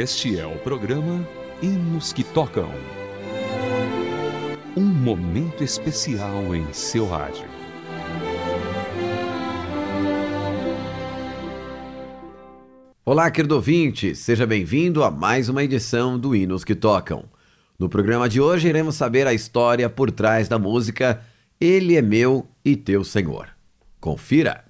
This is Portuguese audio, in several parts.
Este é o programa Hinos que Tocam. Um momento especial em seu rádio. Olá, querido ouvinte, seja bem-vindo a mais uma edição do Hinos que Tocam. No programa de hoje iremos saber a história por trás da música Ele é Meu e Teu Senhor. Confira!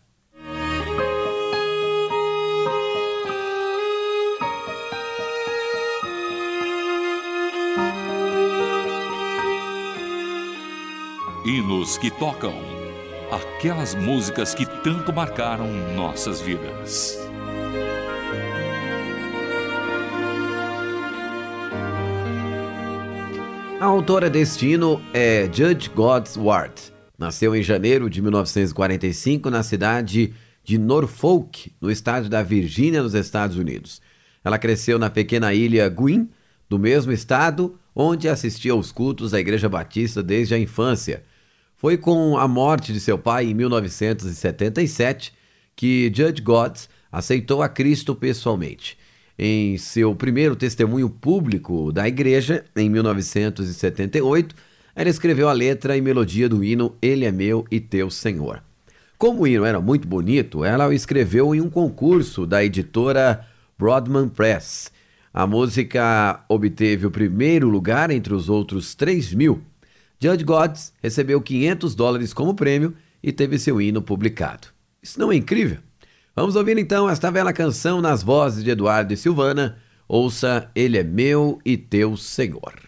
Hinos que tocam. Aquelas músicas que tanto marcaram nossas vidas. A autora deste hino é Judge Godswart. Nasceu em janeiro de 1945 na cidade de Norfolk, no estado da Virgínia, nos Estados Unidos. Ela cresceu na pequena ilha Gwyn, do mesmo estado, onde assistia aos cultos da Igreja Batista desde a infância. Foi com a morte de seu pai em 1977 que Judge Gods aceitou a Cristo pessoalmente. Em seu primeiro testemunho público da igreja, em 1978, ela escreveu a letra e melodia do hino Ele é Meu e Teu Senhor. Como o hino era muito bonito, ela o escreveu em um concurso da editora Broadman Press. A música obteve o primeiro lugar entre os outros 3 mil Judge Gods recebeu 500 dólares como prêmio e teve seu hino publicado. Isso não é incrível? Vamos ouvir então esta bela canção nas vozes de Eduardo e Silvana. Ouça Ele é Meu e Teu Senhor.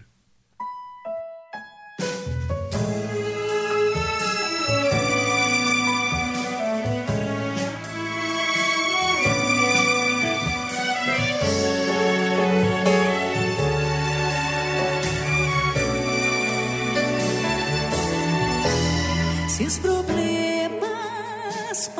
That's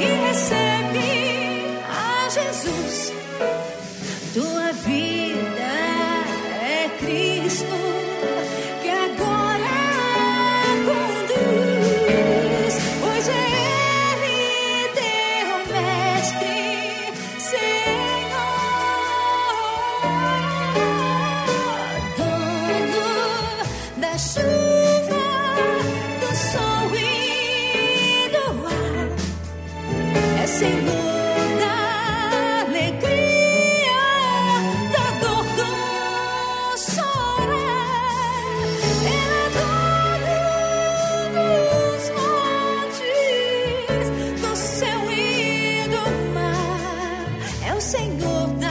e recebe a Jesus. Tua Senhor da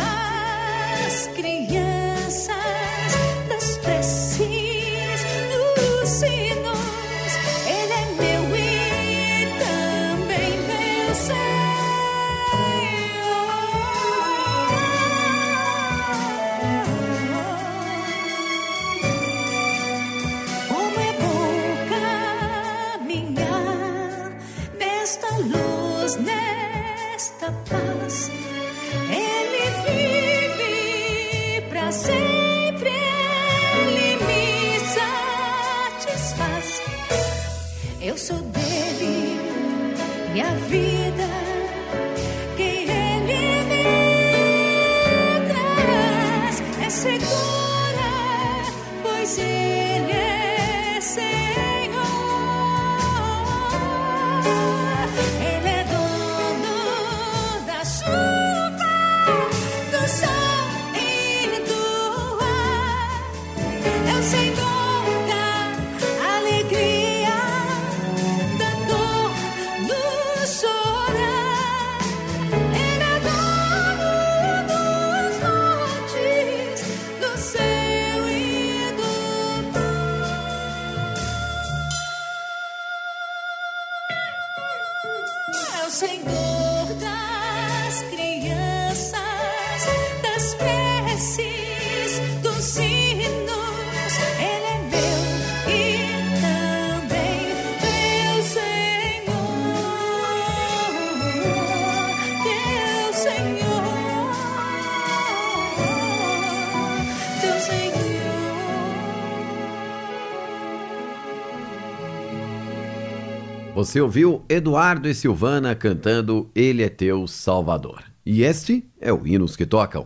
Você ouviu Eduardo e Silvana cantando Ele é Teu Salvador. E este é o Hinos que Tocam.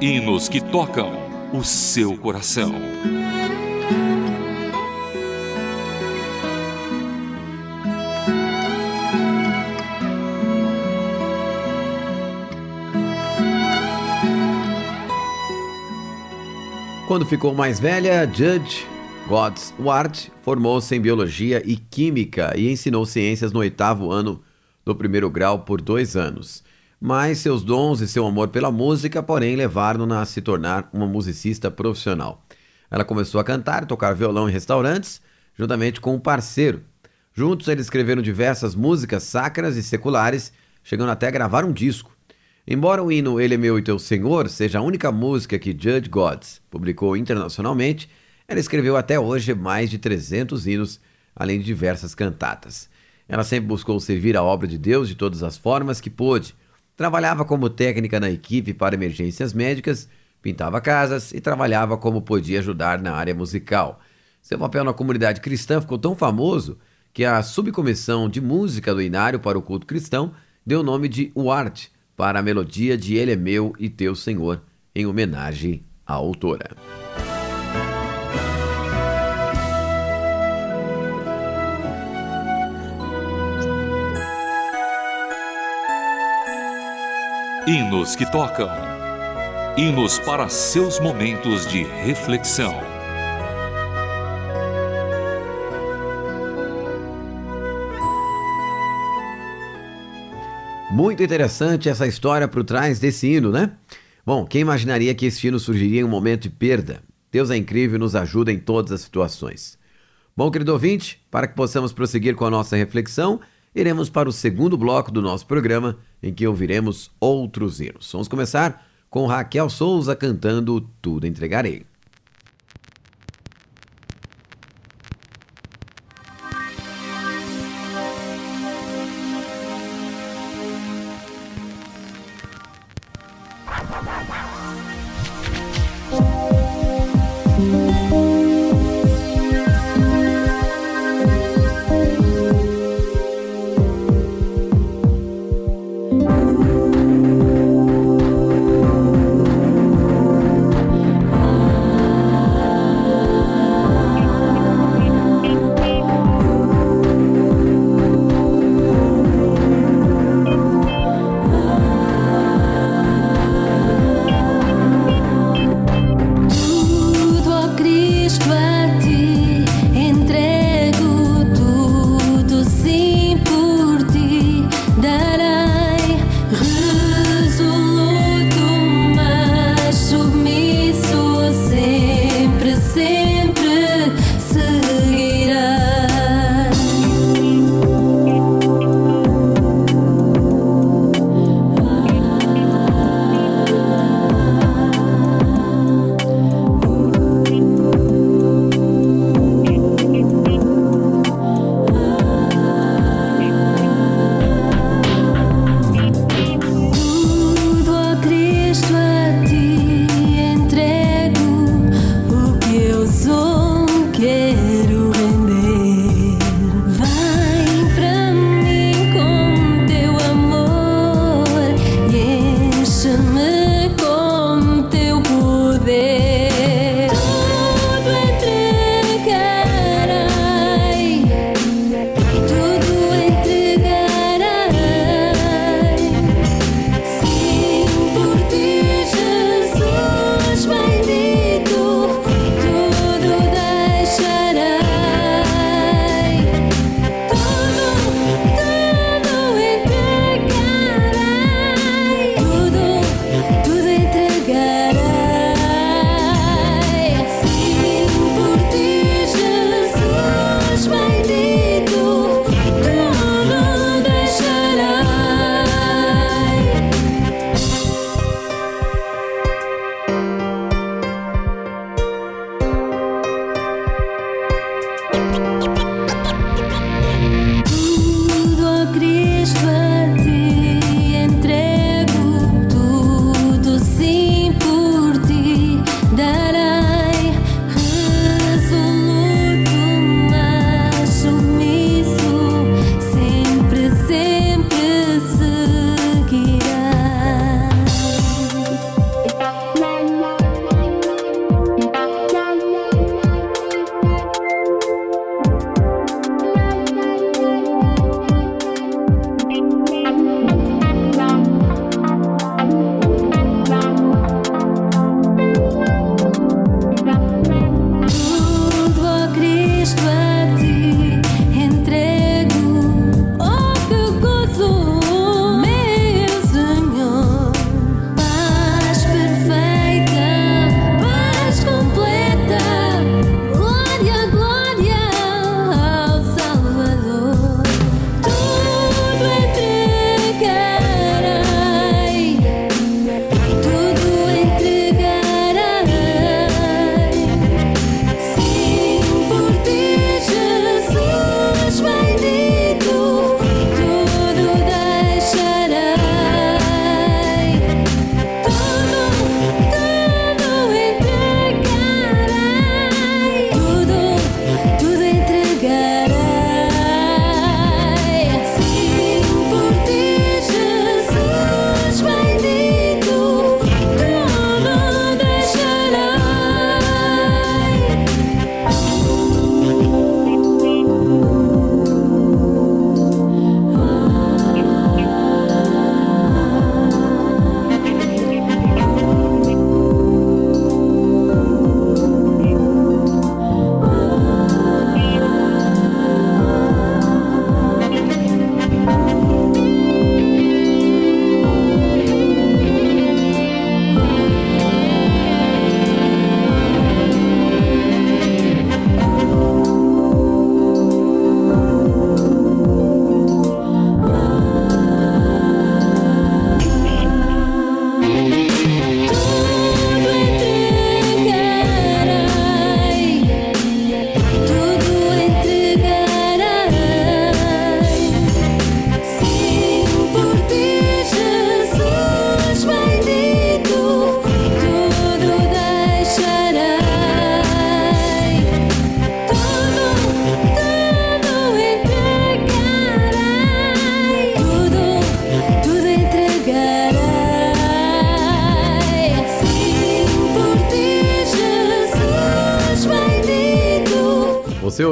Hinos que tocam o seu coração. Quando ficou mais velha, Judge God's Ward formou-se em biologia e química e ensinou ciências no oitavo ano do primeiro grau por dois anos. Mas seus dons e seu amor pela música, porém, levaram-na a se tornar uma musicista profissional. Ela começou a cantar e tocar violão em restaurantes, juntamente com um parceiro. Juntos, eles escreveram diversas músicas sacras e seculares, chegando até a gravar um disco. Embora o hino Ele é Meu e Teu Senhor seja a única música que Judge Gods publicou internacionalmente, ela escreveu até hoje mais de 300 hinos, além de diversas cantatas. Ela sempre buscou servir a obra de Deus de todas as formas que pôde. Trabalhava como técnica na equipe para emergências médicas, pintava casas e trabalhava como podia ajudar na área musical. Seu papel na comunidade cristã ficou tão famoso que a subcomissão de música do Inário para o culto cristão deu o nome de UART para a melodia de Ele é Meu e Teu Senhor, em homenagem à autora. Hinos que tocam. Hinos para seus momentos de reflexão. Muito interessante essa história por trás desse hino, né? Bom, quem imaginaria que esse hino surgiria em um momento de perda? Deus é incrível e nos ajuda em todas as situações. Bom, querido ouvinte, para que possamos prosseguir com a nossa reflexão, iremos para o segundo bloco do nosso programa, em que ouviremos outros hinos. Vamos começar com Raquel Souza cantando Tudo Entregarei.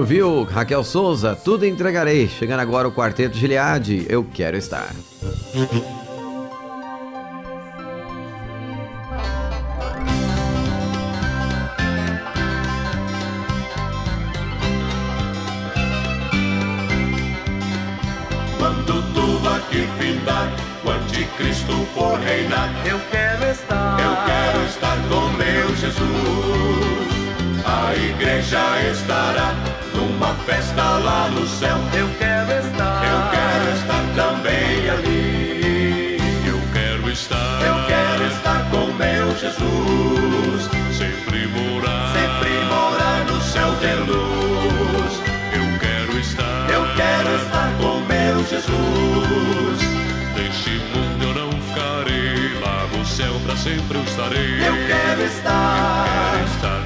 Ouviu Raquel Souza, Tudo Entregarei. Chegando agora o Quarteto Gileade, Eu Quero Estar. Quando tudo aqui findar, o anticristo for reinar, eu quero estar, eu quero estar com meu Jesus. A igreja estará uma festa lá no céu. Eu quero estar, eu quero estar também ali. Eu quero estar, eu quero estar com meu Jesus. Sempre morar, sempre morar no céu de luz. Eu quero estar, eu quero estar com meu Jesus. Neste mundo eu não ficarei, lá no céu para sempre eu estarei. Eu quero estar, eu quero estar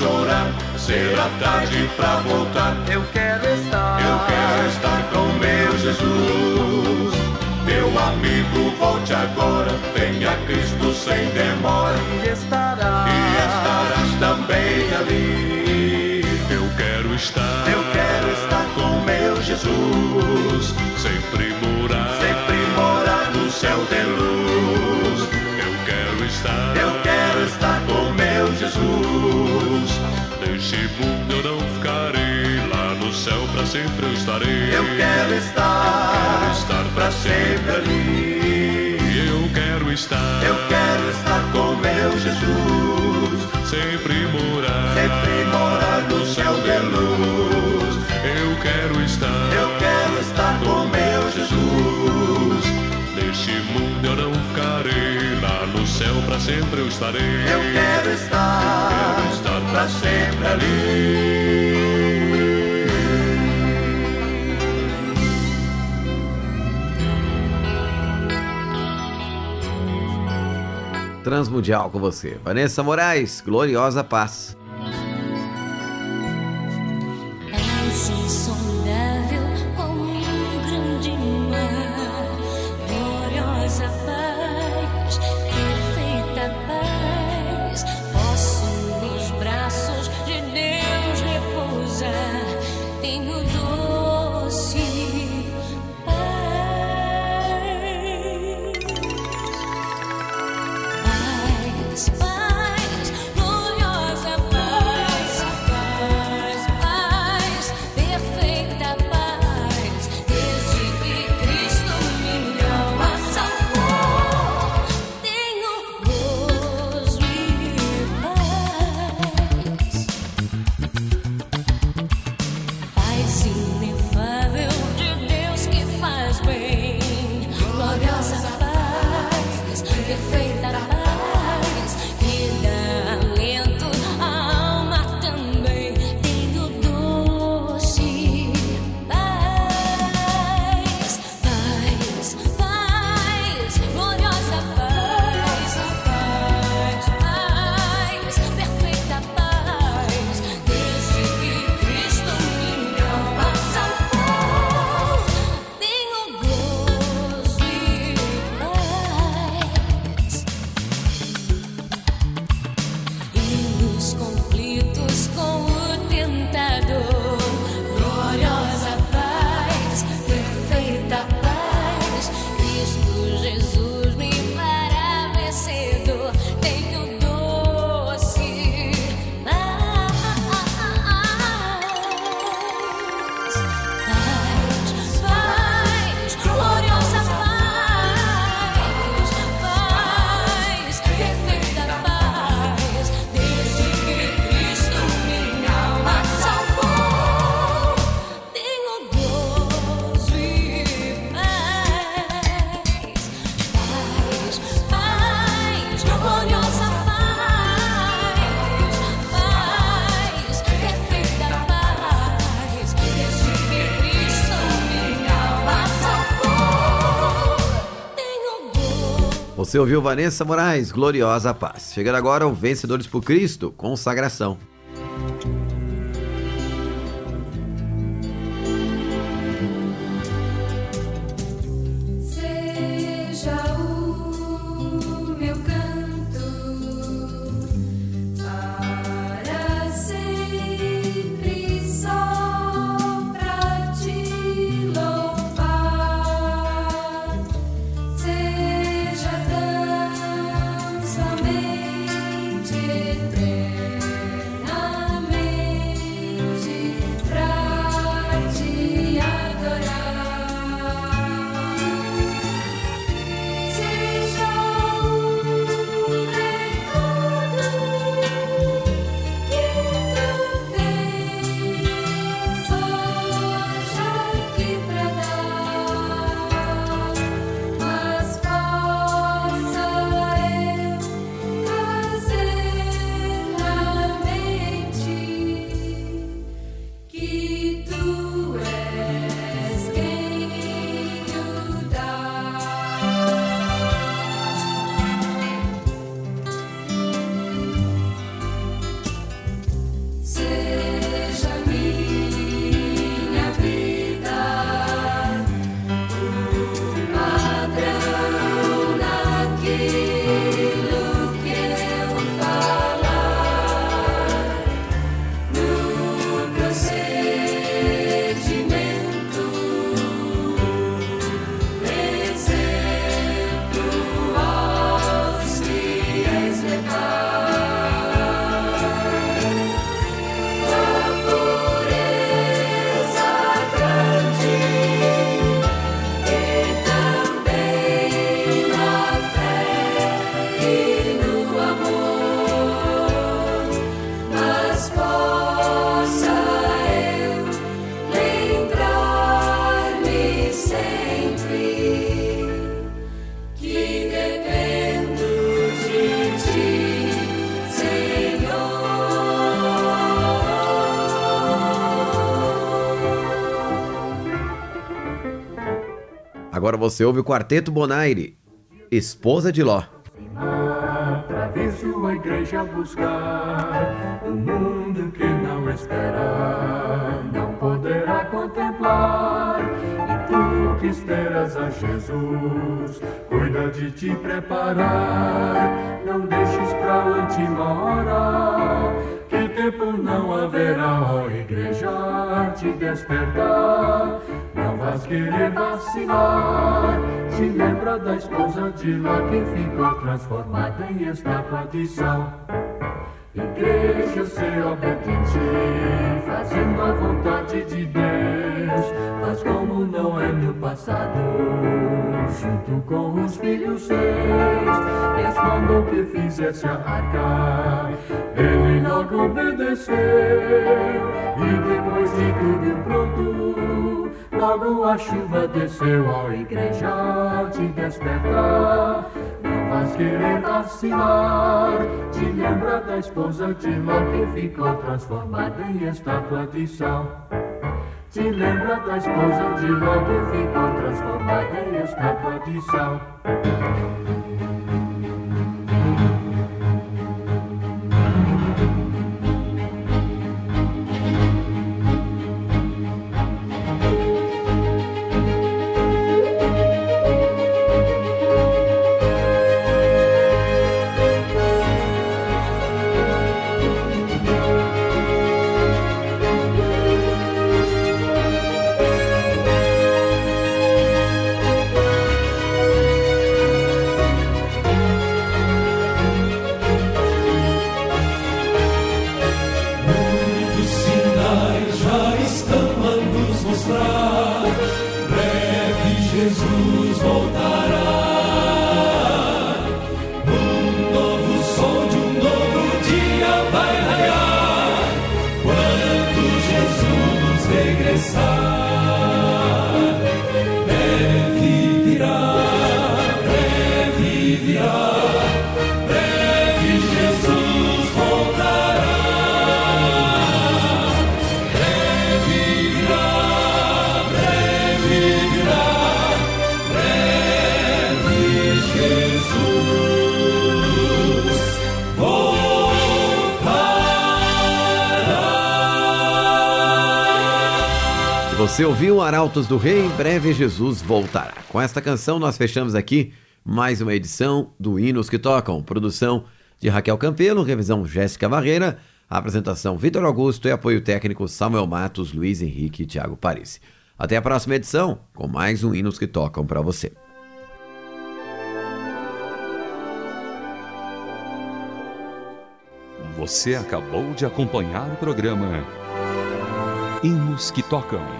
chorar. Será tarde pra voltar. Eu quero estar, eu quero estar com meu Jesus. Meu amigo, volte agora. Venha Cristo sem demora. E estará, e estarás também ali. Eu quero estar, eu sempre eu estarei. Eu quero estar, eu quero estar para sempre ali. Eu quero estar, eu quero estar com meu Jesus. Sempre morar, sempre morar no céu de luz. Eu quero estar, eu quero estar com meu Jesus. Neste mundo eu não ficarei, lá no céu para sempre eu estarei. Eu quero estar, eu quero estar para sempre ali. Transmundial com você. Vanessa Moraes, gloriosa paz. Você ouviu Vanessa Moraes, Gloriosa Paz. Chegando agora ao Vencedores por Cristo, consagração. Agora você ouve o Quarteto Bonaire, Esposa de Ló. Atravesso a igreja buscar o mundo que não espera, não poderá contemplar. E tu que esperas a Jesus, cuida de te preparar. Não deixes pra última hora, que tempo não haverá, ó igreja, te despertar vais querer vacilar. Te lembra da esposa de lá que ficou transformada em estátua de sal. Igreja, ser obediente, fazendo a vontade de Deus, mas como não é no passado, junto com os filhos seus, Deus que fizesse a arca, ele logo obedeceu, e depois de tudo pronto, logo a chuva desceu, ó igreja, te despertar mas querer vacilar. Te lembra da esposa de Ló que ficou transformada em estátua de sal. Te lembra da esposa de Ló que ficou transformada em estátua de sal. Você ouviu Arautos do Rei, em breve Jesus voltará. Com esta canção nós fechamos aqui mais uma edição do Hinos que Tocam, produção de Raquel Campelo, revisão Jéssica Barreira, apresentação Vitor Augusto e apoio técnico Samuel Matos, Luiz Henrique e Thiago Paris. Até a próxima edição com mais um Hinos que Tocam para você. Você acabou de acompanhar o programa Hinos que Tocam.